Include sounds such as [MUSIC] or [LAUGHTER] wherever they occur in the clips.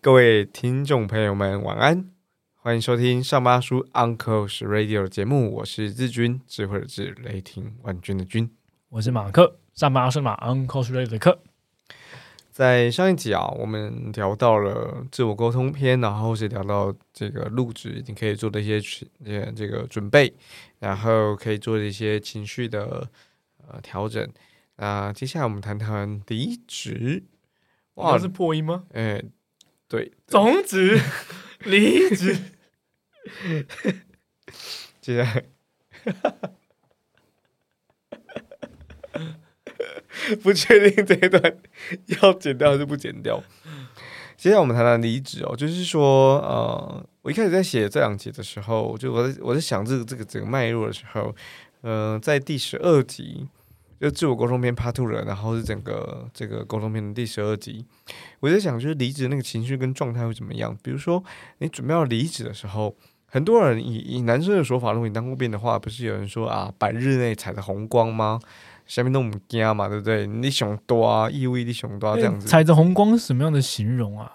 各位听众朋友们，晚安！欢迎收听上巴叔 Uncle's Radio 节目，我是志军，智慧的智，雷霆万钧的军。我是马克，上巴是马 Uncle's Radio 的客。在上一集啊，我们聊到了自我沟通篇，然后是聊到这个录制你可以做的一些呃这个准备，然后可以做的一些情绪的呃调整。那接下来我们谈谈离职。哇，是破音吗？哎。对，终止离职。[LAUGHS] 接下来，[LAUGHS] 不确定这一段要剪掉还是不剪掉。接下来我们谈谈离职哦，就是说，呃，我一开始在写这两集的时候，就我在我在想这个这个整个脉络的时候，呃，在第十二集。就自我沟通篇 Part Two 了，然后是整个这个沟通篇的第十二集。我在想，就是离职那个情绪跟状态会怎么样？比如说，你准备要离职的时候，很多人以以男生的说法，如果你当过兵的话，不是有人说啊，百日内踩着红光吗？下面都唔惊嘛，对不对？你熊多啊，意味你熊多这样子。踩着红光是什么样的形容啊？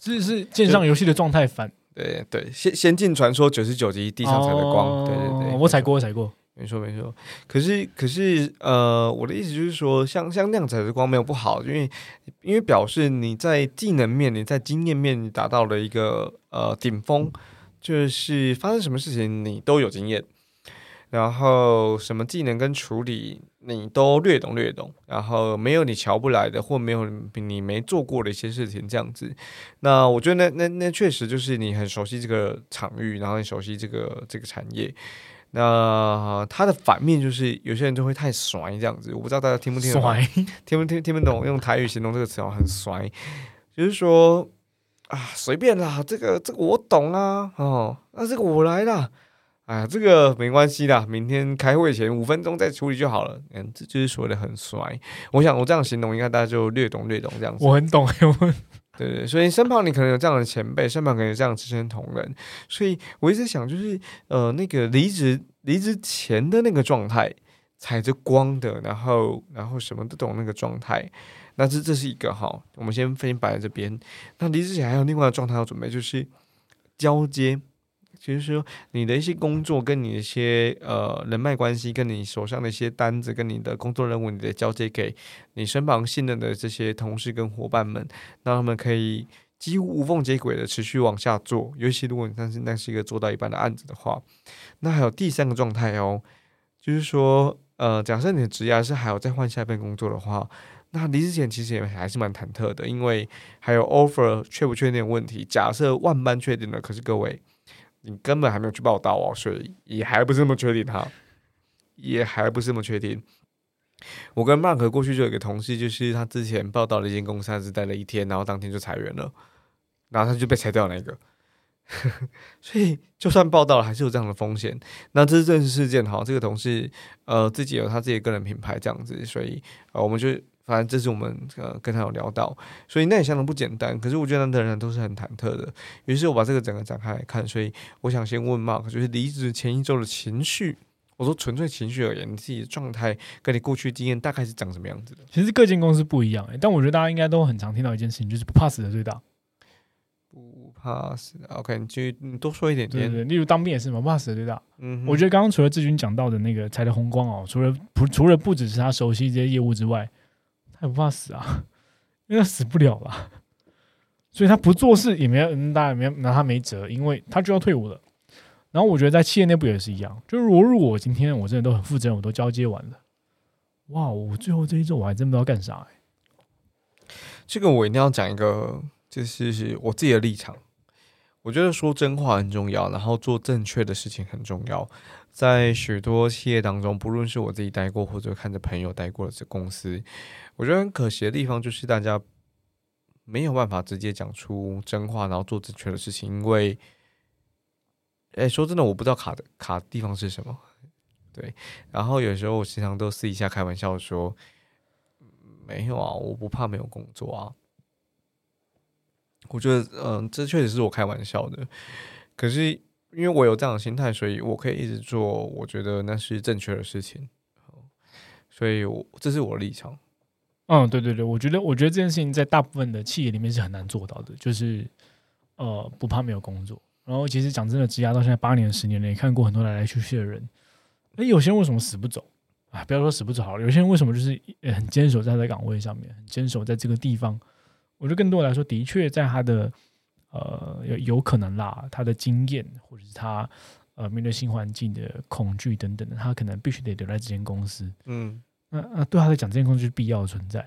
是是线上游戏的状态反？对对，先先进传说九十九级地上踩的光，对对对，我踩过，我踩过。没错没错，可是可是呃，我的意思就是说，像像那样子的光没有不好，因为因为表示你在技能面、你在经验面你达到了一个呃顶峰，就是发生什么事情你都有经验，然后什么技能跟处理你都略懂略懂，然后没有你瞧不来的或没有你没做过的一些事情这样子，那我觉得那那那确实就是你很熟悉这个场域，然后很熟悉这个这个产业。那它的反面就是有些人就会太甩这样子，我不知道大家听不听得懂，听不听听不懂用台语形容这个词哦，很甩，就是说啊随便啦，这个这个我懂啊，哦，那这个我来啦，哎呀这个没关系啦，明天开会前五分钟再处理就好了，嗯，这就是所谓的很帅。我想我这样形容应该大家就略懂略懂这样子。我很懂，我。对对，所以身旁你可能有这样的前辈，身旁可能有这样资深同仁，所以我一直想，就是呃，那个离职离职前的那个状态，踩着光的，然后然后什么都懂那个状态，那这这是一个哈，我们先分摆在这边。那离职前还有另外的状态要准备，就是交接。就是说，你的一些工作跟你一些呃人脉关系，跟你手上的一些单子，跟你的工作任务，你的交接给你身旁信任的这些同事跟伙伴们，让他们可以几乎无缝接轨的持续往下做。尤其如果你但是那是一个做到一半的案子的话，那还有第三个状态哦，就是说，呃，假设你的职业是还有再换下一份工作的话，那离职前其实也还是蛮忐忑的，因为还有 offer 确不确定的问题。假设万般确定了，可是各位。你根本还没有去报道哦，所以也还不是那么确定哈，也还不是那么确定。我跟 Mark 过去就有一个同事，就是他之前报道了一间公司，他只待了一天，然后当天就裁员了，然后他就被裁掉那个。[LAUGHS] 所以就算报道了，还是有这样的风险。那这是真实事件哈，这个同事呃自己有他自己个人品牌这样子，所以呃我们就。反正这是我们呃跟他有聊到，所以那也相当不简单。可是我觉得那的人都是很忐忑的。于是我把这个整个展开来看，所以我想先问 Mark，就是离职前一周的情绪，我说纯粹情绪而言，你自己的状态跟你过去经验大概是长什么样子的？其实各间公司不一样，但我觉得大家应该都很常听到一件事情，就是不怕死的最大。不怕死，OK，你就你多说一点。对对，例如当兵也是嘛，不怕死的最大。嗯，我觉得刚刚除了志军讲到的那个财的红光哦，除了不除了不只是他熟悉这些业务之外。他不怕死啊，因为他死不了了，所以他不做事也没人，大家没拿他没辙，因为他就要退伍了。然后我觉得在企业内部也是一样，就是我如果我今天我真的都很负责任，我都交接完了，哇，我最后这一周我还真不知道干啥。这个我一定要讲一个，就是我自己的立场。我觉得说真话很重要，然后做正确的事情很重要。在许多企业当中，不论是我自己待过，或者看着朋友待过的公司，我觉得很可惜的地方就是大家没有办法直接讲出真话，然后做正确的事情。因为，哎，说真的，我不知道卡的卡的地方是什么。对，然后有时候我时常都私底下开玩笑说：“没有啊，我不怕没有工作啊。”我觉得，嗯，这确实是我开玩笑的。可是。因为我有这样的心态，所以我可以一直做，我觉得那是正确的事情。所以，我这是我的立场。嗯，对对对，我觉得，我觉得这件事情在大部分的企业里面是很难做到的，就是呃，不怕没有工作。然后，其实讲真的，职涯到现在八年、十年了，也看过很多来来去去的人。那有些人为什么死不走啊？不要说死不走好了，有些人为什么就是很坚守在他岗位上面，很坚守在这个地方？我觉得更多来说，的确在他的呃有有可能啦，他的经验或者是他呃面对新环境的恐惧等等的，他可能必须得留在这间公司。嗯。那那对他来讲，这间公司是必要的存在，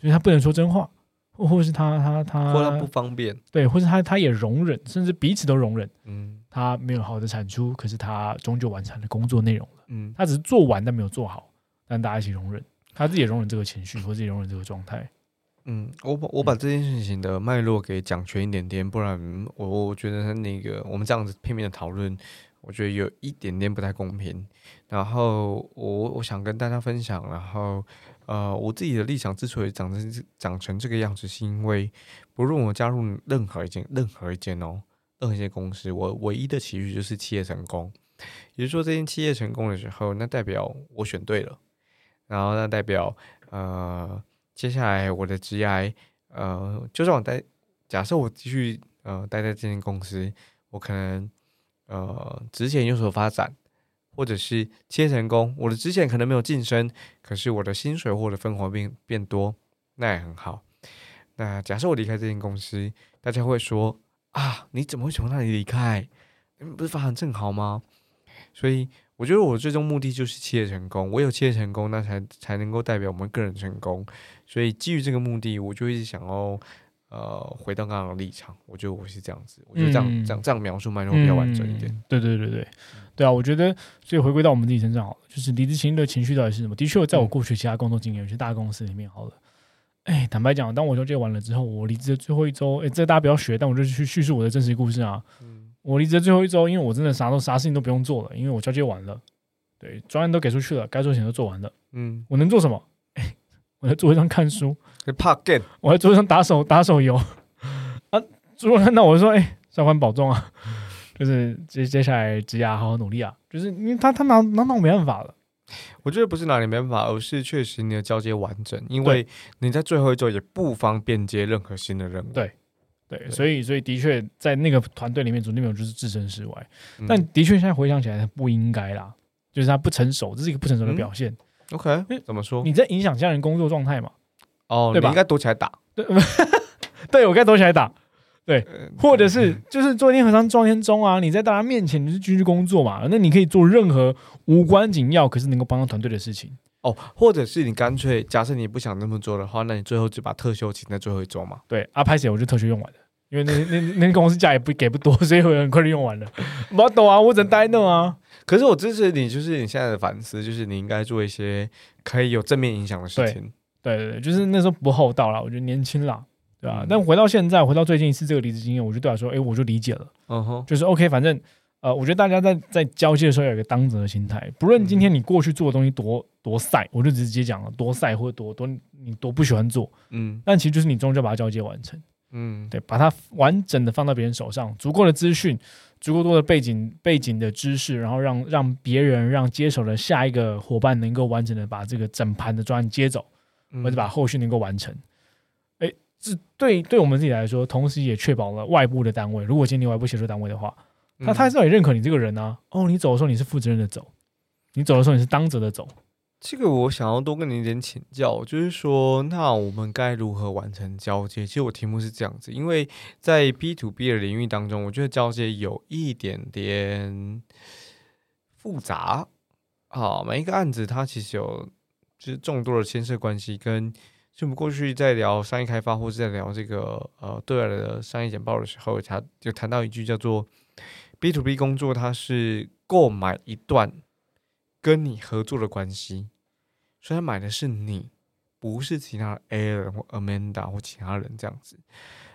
所以他不能说真话，或或是他他他，或他不方便，对，或是他他也容忍，甚至彼此都容忍，嗯，他没有好的产出，可是他终究完成了工作内容了，嗯，他只是做完但没有做好，但大家一起容忍，他自己也容忍这个情绪，或自己容忍这个状态，嗯，我把我把这件事情的脉络给讲全一点点，不然我我觉得那个我们这样子片面的讨论。我觉得有一点点不太公平，然后我我想跟大家分享，然后呃，我自己的立场之所以长成长成这个样子，是因为不论我加入任何一间任何一间哦，任何一间公司，我唯一的期许就是企业成功。也就是说，这间企业成功的时候，那代表我选对了，然后那代表呃，接下来我的职业呃，就算我待，假设我继续呃待在这间公司，我可能。呃，之前有所发展，或者是切成功，我的之前可能没有晋升，可是我的薪水或者分红变变多，那也很好。那假设我离开这间公司，大家会说啊，你怎么会从那里离开？不是发展正好吗？所以我觉得我最终目的就是企业成功，我有企业成功，那才才能够代表我们个人成功。所以基于这个目的，我就一直想要。呃，回到刚刚的立场，我觉得我是这样子，我觉得这样这样这样描述脉络比较完整一点。对对对对，对啊，我觉得所以回归到我们自己身上，好了，就是离职前的情绪到底是什么？的确，在我过去其他工作经验，有些大公司里面，好了，哎，坦白讲，当我交接完了之后，我离职的最后一周，哎，这大家不要学，但我就去叙述我的真实故事啊。我离职的最后一周，因为我真的啥都啥事情都不用做了，因为我交接完了，对，专案都给出去了，该做的事情都做完了。嗯，我能做什么？我在桌上看书。怕 game，我在桌上打手打手游啊！主管看到我就说：“哎，上官保重啊！” [LAUGHS] 就是接接下来职涯好好努力啊！就是因为他他拿拿到没办法了。我觉得不是哪里没办法，而是确实你的交接完整，因为你在最后一周也不方便接任何新的任务。对对，所以所以的确在那个团队里面，组内容就是置身事外。但的确现在回想起来，他不应该啦，就是他不成熟，这是一个不成熟的表现。OK，怎么说？你在影响家人工作状态嘛？哦，对吧？应该躲起来打。对，[LAUGHS] 对我该躲起来打。对，或者是就是做一天和尚撞天钟啊！你在大家面前你是继续工作嘛？那你可以做任何无关紧要，可是能够帮到团队的事情。哦，或者是你干脆假设你不想那么做的话，那你最后就把特休请在最后一周嘛？对，啊，拍写我就特休用完了，因为那那那公司价也不给不多，所以我很快就用完了。[LAUGHS] 我懂啊，我只能待那啊。可是我支持你，就是你现在的反思，就是你应该做一些可以有正面影响的事情。对对对，就是那时候不厚道了，我觉得年轻啦，对吧？但回到现在，回到最近一次这个离职经验，我就对他说，哎，我就理解了，嗯哼，就是 OK，反正呃，我觉得大家在在交接的时候有一个当责的心态，不论今天你过去做的东西多多晒，我就直接讲了多晒或者多多你多不喜欢做，嗯，但其实就是你终究把它交接完成，嗯，对，把它完整的放到别人手上，足够的资讯，足够多的背景背景的知识，然后让让别人让接手的下一个伙伴能够完整的把这个整盘的专案接走。或者把后续能够完成，哎，这对对我们自己来说，同时也确保了外部的单位，如果今天外部协作单位的话，他他至少也认可你这个人啊。哦，你走的时候你是负责任的走，你走的时候你是当责的走。这个我想要多跟你一点请教，就是说，那我们该如何完成交接？其实我题目是这样子，因为在 B to B 的领域当中，我觉得交接有一点点复杂。好，每一个案子它其实有。就是众多的牵涉关系，跟就我们过去在聊商业开发，或是在聊这个呃对外的商业简报的时候，他就谈到一句叫做 “B to B 工作”，它是购买一段跟你合作的关系，所以他买的是你，不是其他 A 人或 Amanda 或其他人这样子。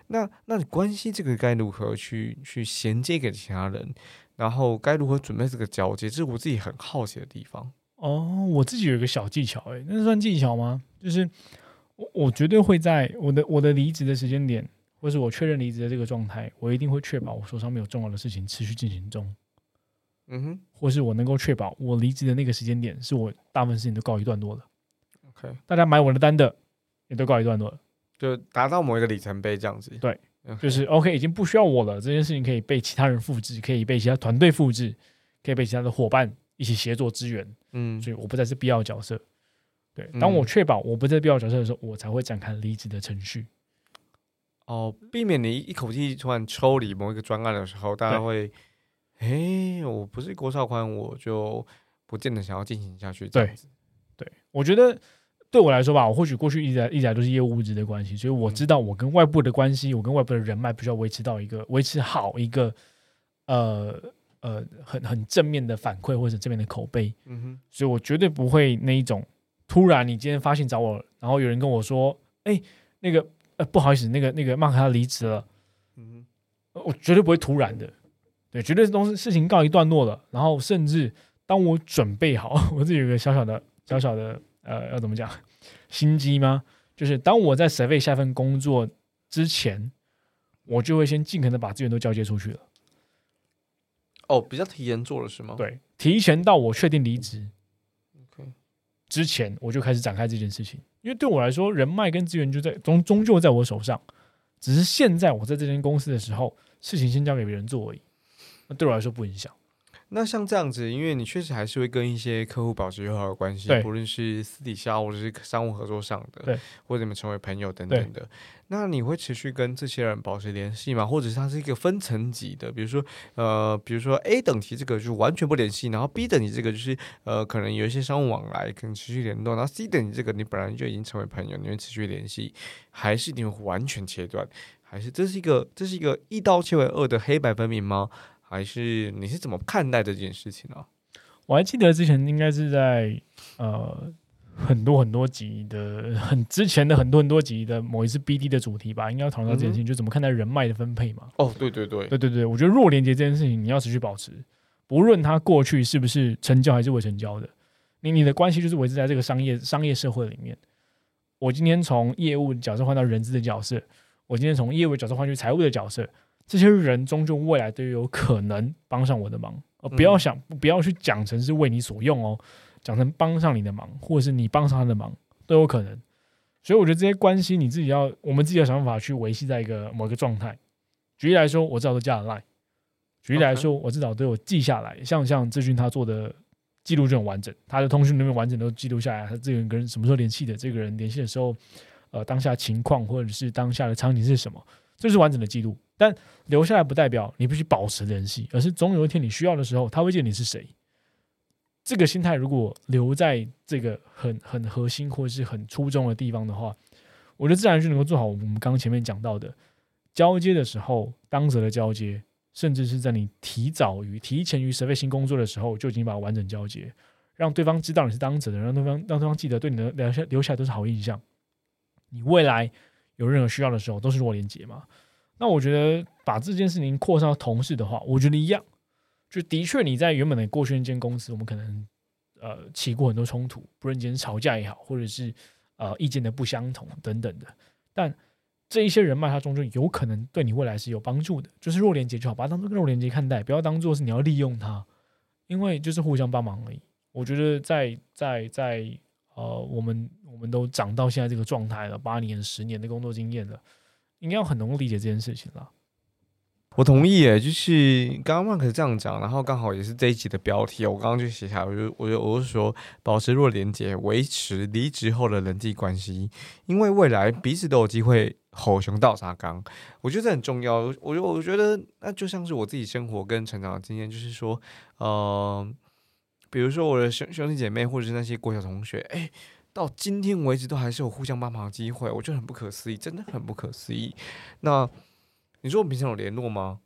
那那你关系这个该如何去去衔接给其他人？然后该如何准备这个交接？这是我自己很好奇的地方。哦，我自己有一个小技巧，哎，那算技巧吗？就是我我绝对会在我的我的离职的时间点，或是我确认离职的这个状态，我一定会确保我手上没有重要的事情持续进行中。嗯哼，或是我能够确保我离职的那个时间点是我大部分事情都告一段落了。OK，大家买我的单的也都告一段落了，就达到某一个里程碑这样子。对，就是 OK，已经不需要我了。这件事情可以被其他人复制，可以被其他团队复制，可以被其他的伙伴一起协作支援。嗯，所以我不再是必要角色。对，当我确保我不在必要角色的时候，我才会展开离职的程序。哦，避免你一口气突然抽离某一个专案的时候，大家会。哎，我不是郭少宽，我就不见得想要进行下去。对，对我觉得对我来说吧，我或许过去一直一直都是业务物质的关系，所以我知道我跟外部的关系，我跟外部的人脉，必须要维持到一个维持好一个呃呃很很正面的反馈或者正面的口碑。嗯哼，所以我绝对不会那一种突然你今天发信找我，然后有人跟我说，哎，那个呃不好意思，那个那个曼克他离职了。嗯哼，我绝对不会突然的。对，绝对是东西事情告一段落了，然后甚至当我准备好，[LAUGHS] 我自己有个小小的、小小的呃，要怎么讲心机吗？就是当我在 survey 下份工作之前，我就会先尽可能把资源都交接出去了。哦，比较提前做了是吗？对，提前到我确定离职之前，我就开始展开这件事情。因为对我来说，人脉跟资源就在终终究在我手上，只是现在我在这间公司的时候，事情先交给别人做而已。那对我来说不影响。那像这样子，因为你确实还是会跟一些客户保持友好的关系，不论是私底下或者是商务合作上的，对，或者你们成为朋友等等的。那你会持续跟这些人保持联系吗？或者是它是一个分层级的？比如说，呃，比如说 A 等级这个就完全不联系，然后 B 等级这个就是呃，可能有一些商务往来，可能持续联络。然后 C 等级这个你本来就已经成为朋友，你会持续联系，还是你会完全切断？还是这是一个这是一个一刀切为二的黑白分明吗？还是你是怎么看待这件事情呢？我还记得之前应该是在呃很多很多集的很之前的很多很多集的某一次 BD 的主题吧，应该要讨论到这件事情，就怎么看待人脉的分配嘛。哦，对对对，对对对，我觉得弱连接这件事情你要持续保持，不论他过去是不是成交还是未成交的，你你的关系就是维持在这个商业商业社会里面。我今天从业务角色换到人资的角色，我今天从业务角色换去财务的角色。这些人终究未来都有可能帮上我的忙，呃，不要想，不要去讲成是为你所用哦，讲成帮上你的忙，或者是你帮上他的忙都有可能。所以我觉得这些关系你自己要，我们自己的想法去维系在一个某一个状态。举例来说，我至少都加了 line；举例来说，我至少都有记下来。像像志军他做的记录就很完整，他的通讯里面完整都记录下来，他这个人跟什么时候联系的，这个人联系的时候，呃，当下情况或者是当下的场景是什么，这是完整的记录。但留下来不代表你必须保持联系，而是总有一天你需要的时候，他会记得你是谁。这个心态如果留在这个很很核心或者是很初衷的地方的话，我觉得自然就能够做好我们刚刚前面讲到的交接的时候当责的交接，甚至是在你提早于提前于设备新工作的时候就已经把完整交接，让对方知道你是当责的，让对方让对方记得对你的留下留下来都是好印象。你未来有任何需要的时候都是弱连接嘛。那我觉得把这件事情扩散到同事的话，我觉得一样，就的确你在原本的过去那间公司，我们可能呃起过很多冲突，不论今天吵架也好，或者是呃意见的不相同等等的，但这一些人脉，它终究有可能对你未来是有帮助的。就是弱连接就好，把它当做弱连接看待，不要当做是你要利用它，因为就是互相帮忙而已。我觉得在在在呃，我们我们都长到现在这个状态了，八年十年的工作经验了。应该很能够理解这件事情了。我同意诶，就是刚刚 Mark 这样讲，然后刚好也是这一集的标题，我刚刚就写下来，我就我就我是说，保持弱连接，维持离职后的人际关系，因为未来彼此都有机会吼熊倒沙缸，我觉得这很重要。我我觉得那就像是我自己生活跟成长的经验，就是说，呃，比如说我的兄兄弟姐妹，或者是那些国小同学，哎。到今天为止，都还是有互相帮忙的机会，我觉得很不可思议，真的很不可思议。那你说我们平常有联络吗？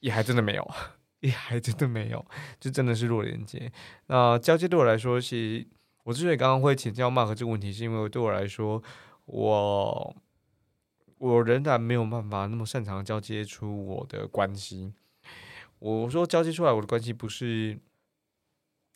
也还真的没有，[LAUGHS] 也还真的没有，就真的是弱连接。那交接对我来说，其实我之所以刚刚会请教 Mark 这个问题，是因为对我来说，我我仍然没有办法那么擅长交接出我的关系。我说交接出来我的关系不是。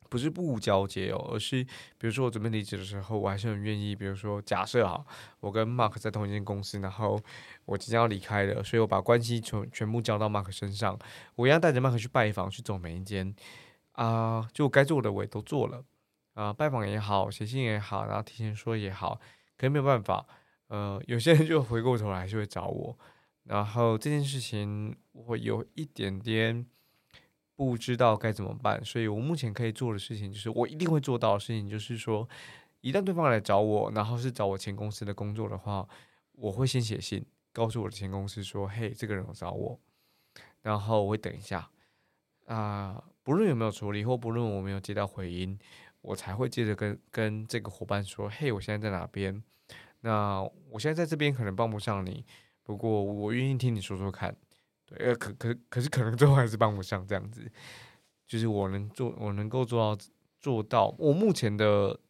不是不交接哦，而是比如说我准备离职的时候，我还是很愿意。比如说，假设啊，我跟 Mark 在同一间公司，然后我即将要离开了，所以我把关系全全部交到 Mark 身上，我一样带着 Mark 去拜访，去走每一间啊，就该做的我也都做了啊，拜访也好，写信也好，然后提前说也好，可是没有办法，呃，有些人就回过头来还是会找我，然后这件事情我有一点点。不知道该怎么办，所以我目前可以做的事情就是，我一定会做到的事情就是说，一旦对方来找我，然后是找我前公司的工作的话，我会先写信告诉我的前公司说，嘿，这个人找我，然后我会等一下，啊，不论有没有处理，或不论我没有接到回音，我才会接着跟跟这个伙伴说，嘿，我现在在哪边？那我现在在这边可能帮不上你，不过我愿意听你说说看。对，呃，可可可是可能最后还是帮不上这样子，就是我能做，我能够做到做到，我目前的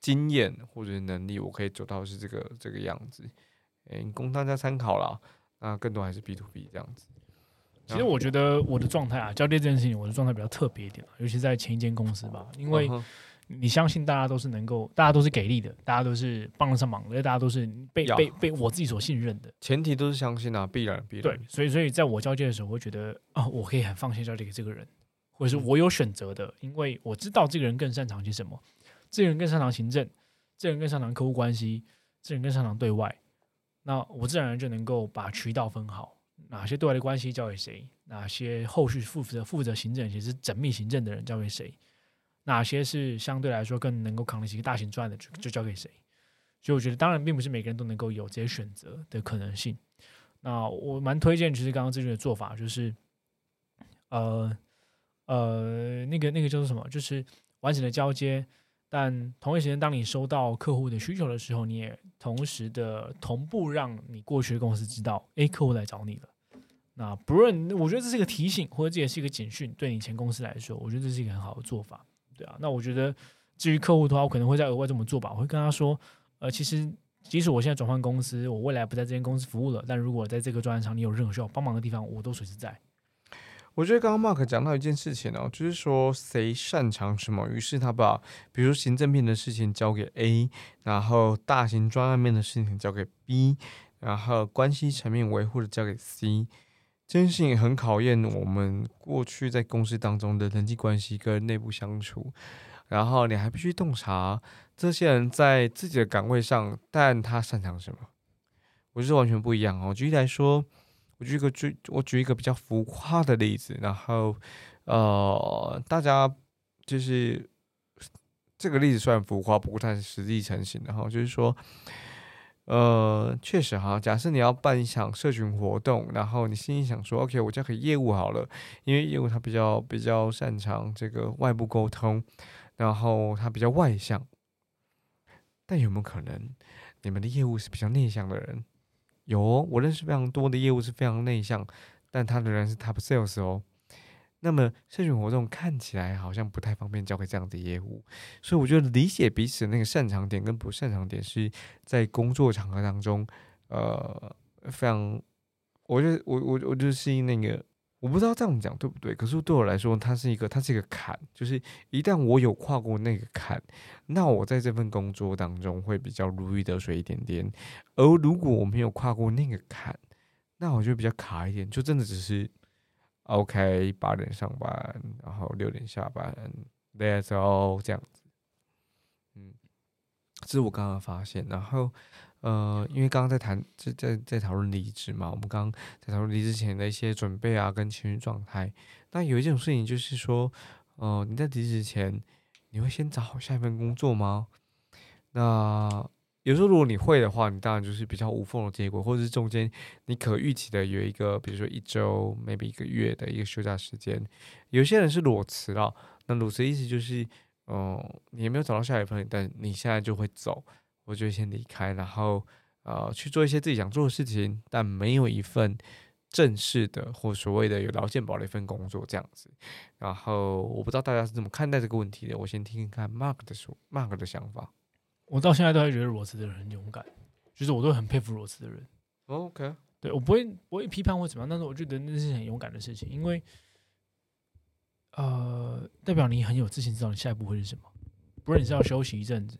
经验或者能力，我可以做到是这个这个样子，哎，供大家参考啦。那更多还是 B to B 这样子。其实我觉得我的状态啊，交接这件事情，我的状态比较特别一点，尤其在前一间公司吧，因为。你相信大家都是能够，大家都是给力的，大家都是帮得上忙的，大家都是被被被我自己所信任的。前提都是相信啊，必然必然。对，所以所以在我交接的时候，我会觉得啊，我可以很放心交接给这个人，或者是我有选择的，因为我知道这个人更擅长些什么，这个人更擅长行政，这个人更擅长客户关系，这个人更擅长对外，那我自然而然就能够把渠道分好，哪些对外的关系交给谁，哪些后续负责负责行政，也是缜密行政的人交给谁。哪些是相对来说更能够扛得起一个大型赚的，就就交给谁？所以我觉得，当然并不是每个人都能够有这些选择的可能性。那我蛮推荐，其实刚刚这句的做法，就是呃呃，那个那个叫做什么？就是完整的交接，但同一时间，当你收到客户的需求的时候，你也同时的同步让你过去的公司知道，哎，客户来找你了。那不论我觉得这是一个提醒，或者这也是一个警讯，对你前公司来说，我觉得这是一个很好的做法。对啊，那我觉得至于客户的话，我可能会再额外这么做吧。我会跟他说，呃，其实即使我现在转换公司，我未来不在这间公司服务了，但如果在这个专案上你有任何需要帮忙的地方，我都随时在。我觉得刚刚 Mark 讲到一件事情哦，就是说谁擅长什么，于是他把比如行政面的事情交给 A，然后大型专案面的事情交给 B，然后关系层面维护的交给 C。这件事情很考验我们过去在公司当中的人际关系跟内部相处，然后你还必须洞察这些人在自己的岗位上，但他擅长什么，我觉得完全不一样哦。举例来说，我举一个举我举一个比较浮夸的例子，然后呃，大家就是这个例子虽然浮夸，不过它是实际成型的哈，就是说。呃，确实哈。假设你要办一场社群活动，然后你心里想说，OK，我交给业务好了，因为业务他比较比较擅长这个外部沟通，然后他比较外向。但有没有可能，你们的业务是比较内向的人？有，我认识非常多的业务是非常内向，但他仍然是 top sales 哦。那么社群活动看起来好像不太方便交给这样的业务，所以我觉得理解彼此那个擅长点跟不擅长点是在工作场合当中，呃，非常，我觉得我我我就是那个，我不知道这样讲对不对，可是对我来说，它是一个它是一个坎，就是一旦我有跨过那个坎，那我在这份工作当中会比较如鱼得水一点点，而如果我没有跨过那个坎，那我就比较卡一点，就真的只是。OK，八点上班，然后六点下班，That's all 这样子。嗯，这是我刚刚发现。然后，呃，因为刚刚在谈，在在在讨论离职嘛，我们刚刚在讨论离职前的一些准备啊，跟情绪状态。那有一种事情就是说，呃，你在离职前，你会先找好下一份工作吗？那有时候，如果你会的话，你当然就是比较无缝的接轨，或者是中间你可预期的有一个，比如说一周，maybe 一个月的一个休假时间。有些人是裸辞了，那裸辞意思就是，嗯，你没有找到下一份，但你现在就会走，我就先离开，然后呃去做一些自己想做的事情，但没有一份正式的或所谓的有劳健保的一份工作这样子。然后我不知道大家是怎么看待这个问题的，我先听听看 Mark 的说，Mark 的想法。我到现在都还觉得裸辞的人很勇敢，就是我都很佩服裸辞的人。OK，对我不会不会批判或怎么样，但是我觉得那是很勇敢的事情，因为呃，代表你很有自信，知道你下一步会是什么。不论你是要休息一阵子，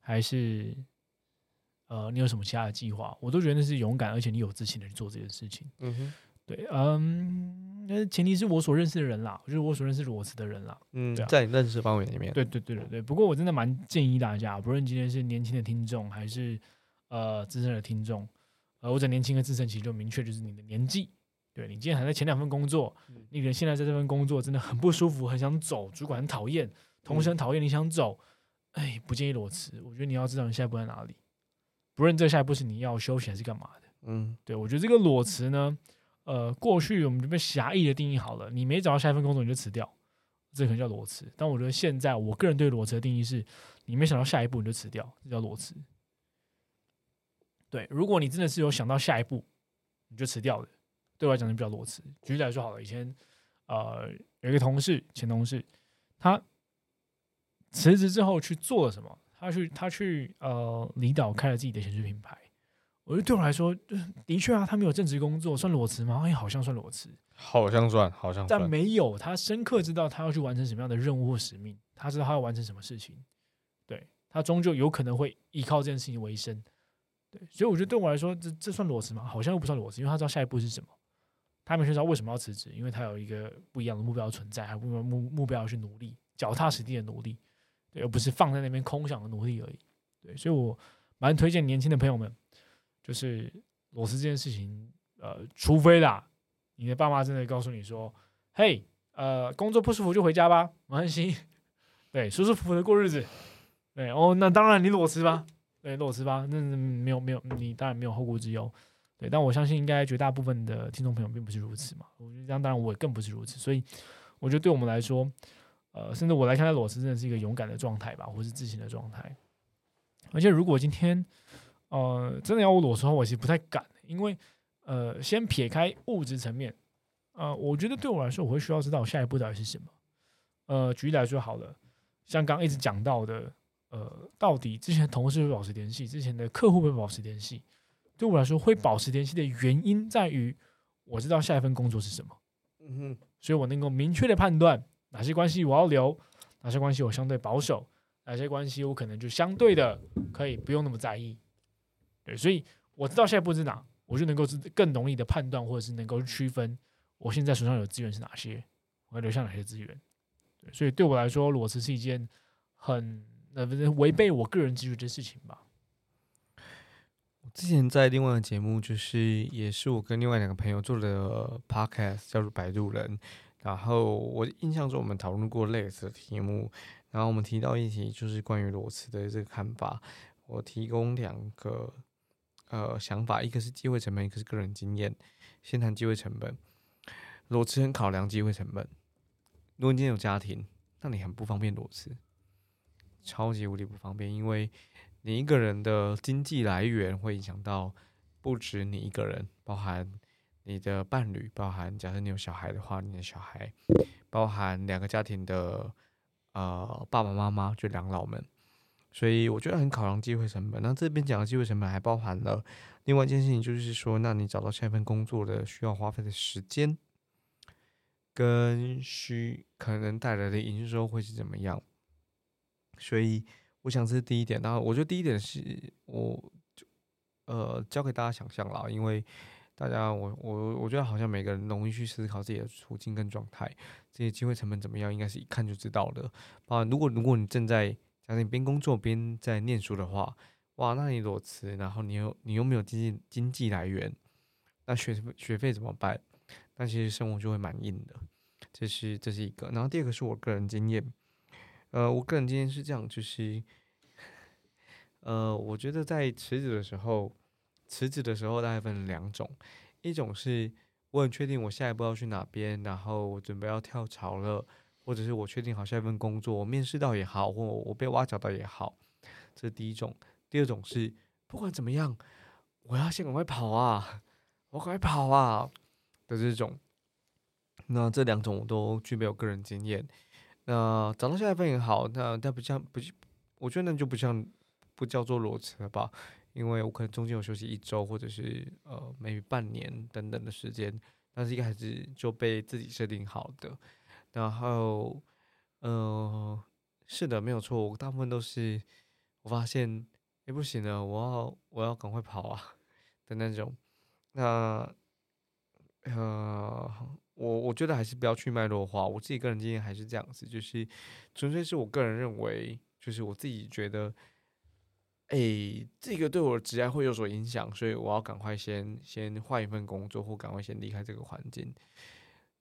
还是呃你有什么其他的计划，我都觉得那是勇敢，而且你有自信的去做这件事情。嗯哼，对，嗯，那前提是我所认识的人啦，就是我所认识裸辞的人啦。嗯，在你认识范围里面，对对对对对。不过我真的蛮建议大家，不论今天是年轻的听众，还是呃资深的听众，呃或者年轻的资深，其实就明确就是你的年纪。对你今天还在前两份工作，你可能现在在这份工作真的很不舒服，很想走，主管很讨厌，同事很讨厌，你想走，哎，不建议裸辞。我觉得你要知道你下一步在哪里，不论这下一步是你要休息还是干嘛的。嗯，对我觉得这个裸辞呢，呃，过去我们就被狭义的定义好了，你没找到下一份工作你就辞掉，这可能叫裸辞。但我觉得现在我个人对裸辞的定义是，你没想到下一步你就辞掉，这叫裸辞。对，如果你真的是有想到下一步，你就辞掉的。对我来讲就比较裸辞。举例来说好了，以前呃有一个同事，前同事，他辞职之后去做了什么？他去他去呃离岛开了自己的显示品牌。我觉得对我来说，的确啊，他没有正职工作，算裸辞吗？哎，好像算裸辞，好像算，好像但没有。他深刻知道他要去完成什么样的任务或使命，他知道他要完成什么事情。对他终究有可能会依靠这件事情为生。对，所以我觉得对我来说，这这算裸辞吗？好像又不算裸辞，因为他知道下一步是什么。他们知道为什么要辞职，因为他有一个不一样的目标存在，还有目目目标要去努力，脚踏实地的努力，对，而不是放在那边空想的努力而已。对，所以我蛮推荐年轻的朋友们，就是裸辞这件事情，呃，除非啦，你的爸妈真的告诉你说，嘿，呃，工作不舒服就回家吧，没关系，[LAUGHS] 对，舒舒服服的过日子，对，哦，那当然你裸辞吧，对，裸辞吧，那没有没有，你当然没有后顾之忧。对，但我相信应该绝大部分的听众朋友并不是如此嘛。我觉得这样，当然我也更不是如此。所以，我觉得对我们来说，呃，甚至我来看待裸辞，真的是一个勇敢的状态吧，或是自信的状态。而且，如果今天，呃，真的要我裸辞的话，我其实不太敢，因为，呃，先撇开物质层面，呃，我觉得对我来说，我会需要知道下一步到底是什么。呃，举例来说好了，像刚一直讲到的，呃，到底之前同事会保持联系，之前的客户会保持联系。对我来说，会保持联系的原因在于，我知道下一份工作是什么，嗯哼，所以我能够明确的判断哪些关系我要留，哪些关系我相对保守，哪些关系我可能就相对的可以不用那么在意。对，所以我知道现在不知哪，我就能够更容易的判断，或者是能够区分我现在手上有资源是哪些，我要留下哪些资源。对，所以对我来说，裸辞是一件很呃不是违背我个人自觉的事情吧。之前在另外的节目，就是也是我跟另外两个朋友做的 podcast，叫做《摆渡人》。然后我印象中，我们讨论过类似的题目。然后我们提到一题，就是关于裸辞的这个看法。我提供两个呃想法，一个是机会成本，一个是个人经验。先谈机会成本，裸辞很考量机会成本。如果你今天有家庭，那你很不方便裸辞，超级无敌不方便，因为。你一个人的经济来源会影响到不止你一个人，包含你的伴侣，包含假设你有小孩的话，你的小孩，包含两个家庭的呃爸爸妈妈，就两老们。所以我觉得很考量机会成本。那这边讲的机会成本还包含了另外一件事情，就是说，那你找到下一份工作的需要花费的时间，跟需可能带来的营收会是怎么样？所以。我想这是第一点，然后我觉得第一点是我就呃交给大家想象啦，因为大家我我我觉得好像每个人容易去思考自己的处境跟状态，这些机会成本怎么样，应该是一看就知道的。啊，如果如果你正在假设你边工作边在念书的话，哇，那你裸辞，然后你又你又没有经济经济来源，那学学费怎么办？那其实生活就会蛮硬的。这是这是一个，然后第二个是我个人经验。呃，我个人经验是这样，就是，呃，我觉得在辞职的时候，辞职的时候大概分两种，一种是我很确定我下一步要去哪边，然后我准备要跳槽了，或者是我确定好下一份工作，我面试到也好，或我被挖角到也好，这是第一种。第二种是不管怎么样，我要先赶快跑啊，我赶快跑啊的这种。那这两种我都具备我个人经验。那找到下一份也好，那但不像不，我觉得那就不像不叫做裸辞了吧？因为我可能中间有休息一周，或者是呃，maybe 半年等等的时间，但是一开始就被自己设定好的。然后嗯，是的，没有错，我大部分都是我发现，哎，不行了，我要我要赶快跑啊的那种。那呃，我我觉得还是不要去脉络化。我自己个人经验还是这样子，就是纯粹是我个人认为，就是我自己觉得。哎，这个对我的职业会有所影响，所以我要赶快先先换一份工作，或赶快先离开这个环境。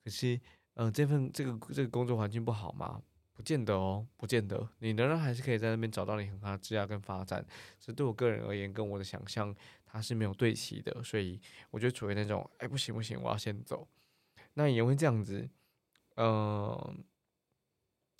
可是，嗯，这份这个这个工作环境不好吗？不见得哦，不见得。你仍然还是可以在那边找到你很好的职业跟发展。这对我个人而言，跟我的想象它是没有对齐的，所以我就处于那种，哎，不行不行，我要先走。那也会这样子，嗯。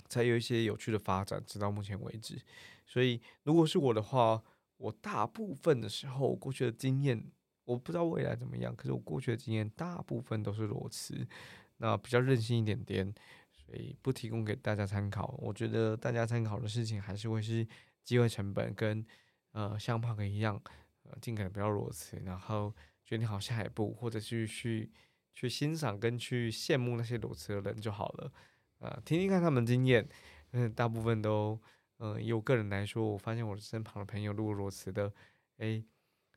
才有一些有趣的发展，直到目前为止。所以，如果是我的话，我大部分的时候过去的经验，我不知道未来怎么样。可是我过去的经验大部分都是裸辞，那比较任性一点点，所以不提供给大家参考。我觉得大家参考的事情还是会是机会成本，跟呃像胖哥一样，呃尽可能不要裸辞，然后决定好下一步，或者是去去欣赏跟去羡慕那些裸辞的人就好了。啊，听听看他们经验，嗯，大部分都，嗯，以我个人来说，我发现我的身旁的朋友，如果裸辞的，哎，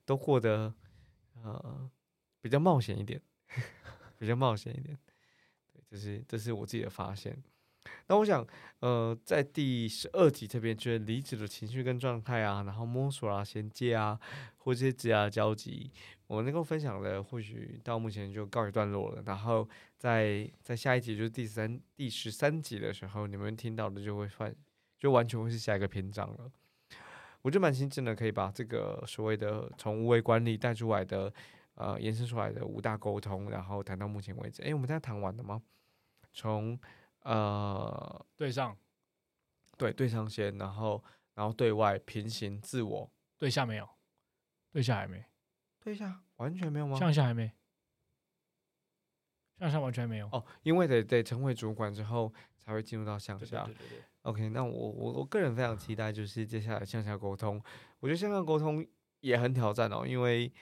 都过得，呃，比较冒险一点，[LAUGHS] 比较冒险一点，这是这是我自己的发现。那我想，呃，在第十二集这边，就是离职的情绪跟状态啊，然后摸索啊、衔接啊，或这些职业交集，我能够分享的，或许到目前就告一段落了。然后在在下一集，就是第三、第十三集的时候，你们听到的就会换，就完全会是下一个篇章了。我就蛮新真的，可以把这个所谓的从无为管理带出来的，呃，延伸出来的五大沟通，然后谈到目前为止，哎，我们现在谈完了吗？从呃，对上，对对上先，然后然后对外平行自我，对下没有，对下还没，对下完全没有吗？向下还没，向下完全没有哦，因为得得成为主管之后才会进入到向下。对对对。OK，那我我我个人非常期待，就是接下来向下沟通。我觉得向下沟通也很挑战哦，因为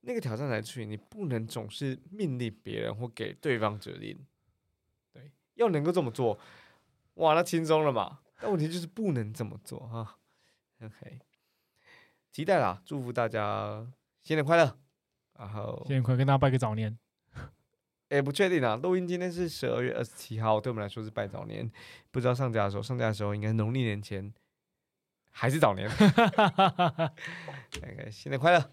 那个挑战来自于你不能总是命令别人或给对方指令。要能够这么做，哇，那轻松了嘛？但问题就是不能这么做哈。OK，期待啦，祝福大家新年快乐，然后新年快乐，跟大家拜个早年。[LAUGHS] 哎，不确定啊，录音今天是十二月二十七号，对我们来说是拜早年，不知道上架的时候，上架的时候应该农历年前还是早年。[LAUGHS] OK，新年快乐。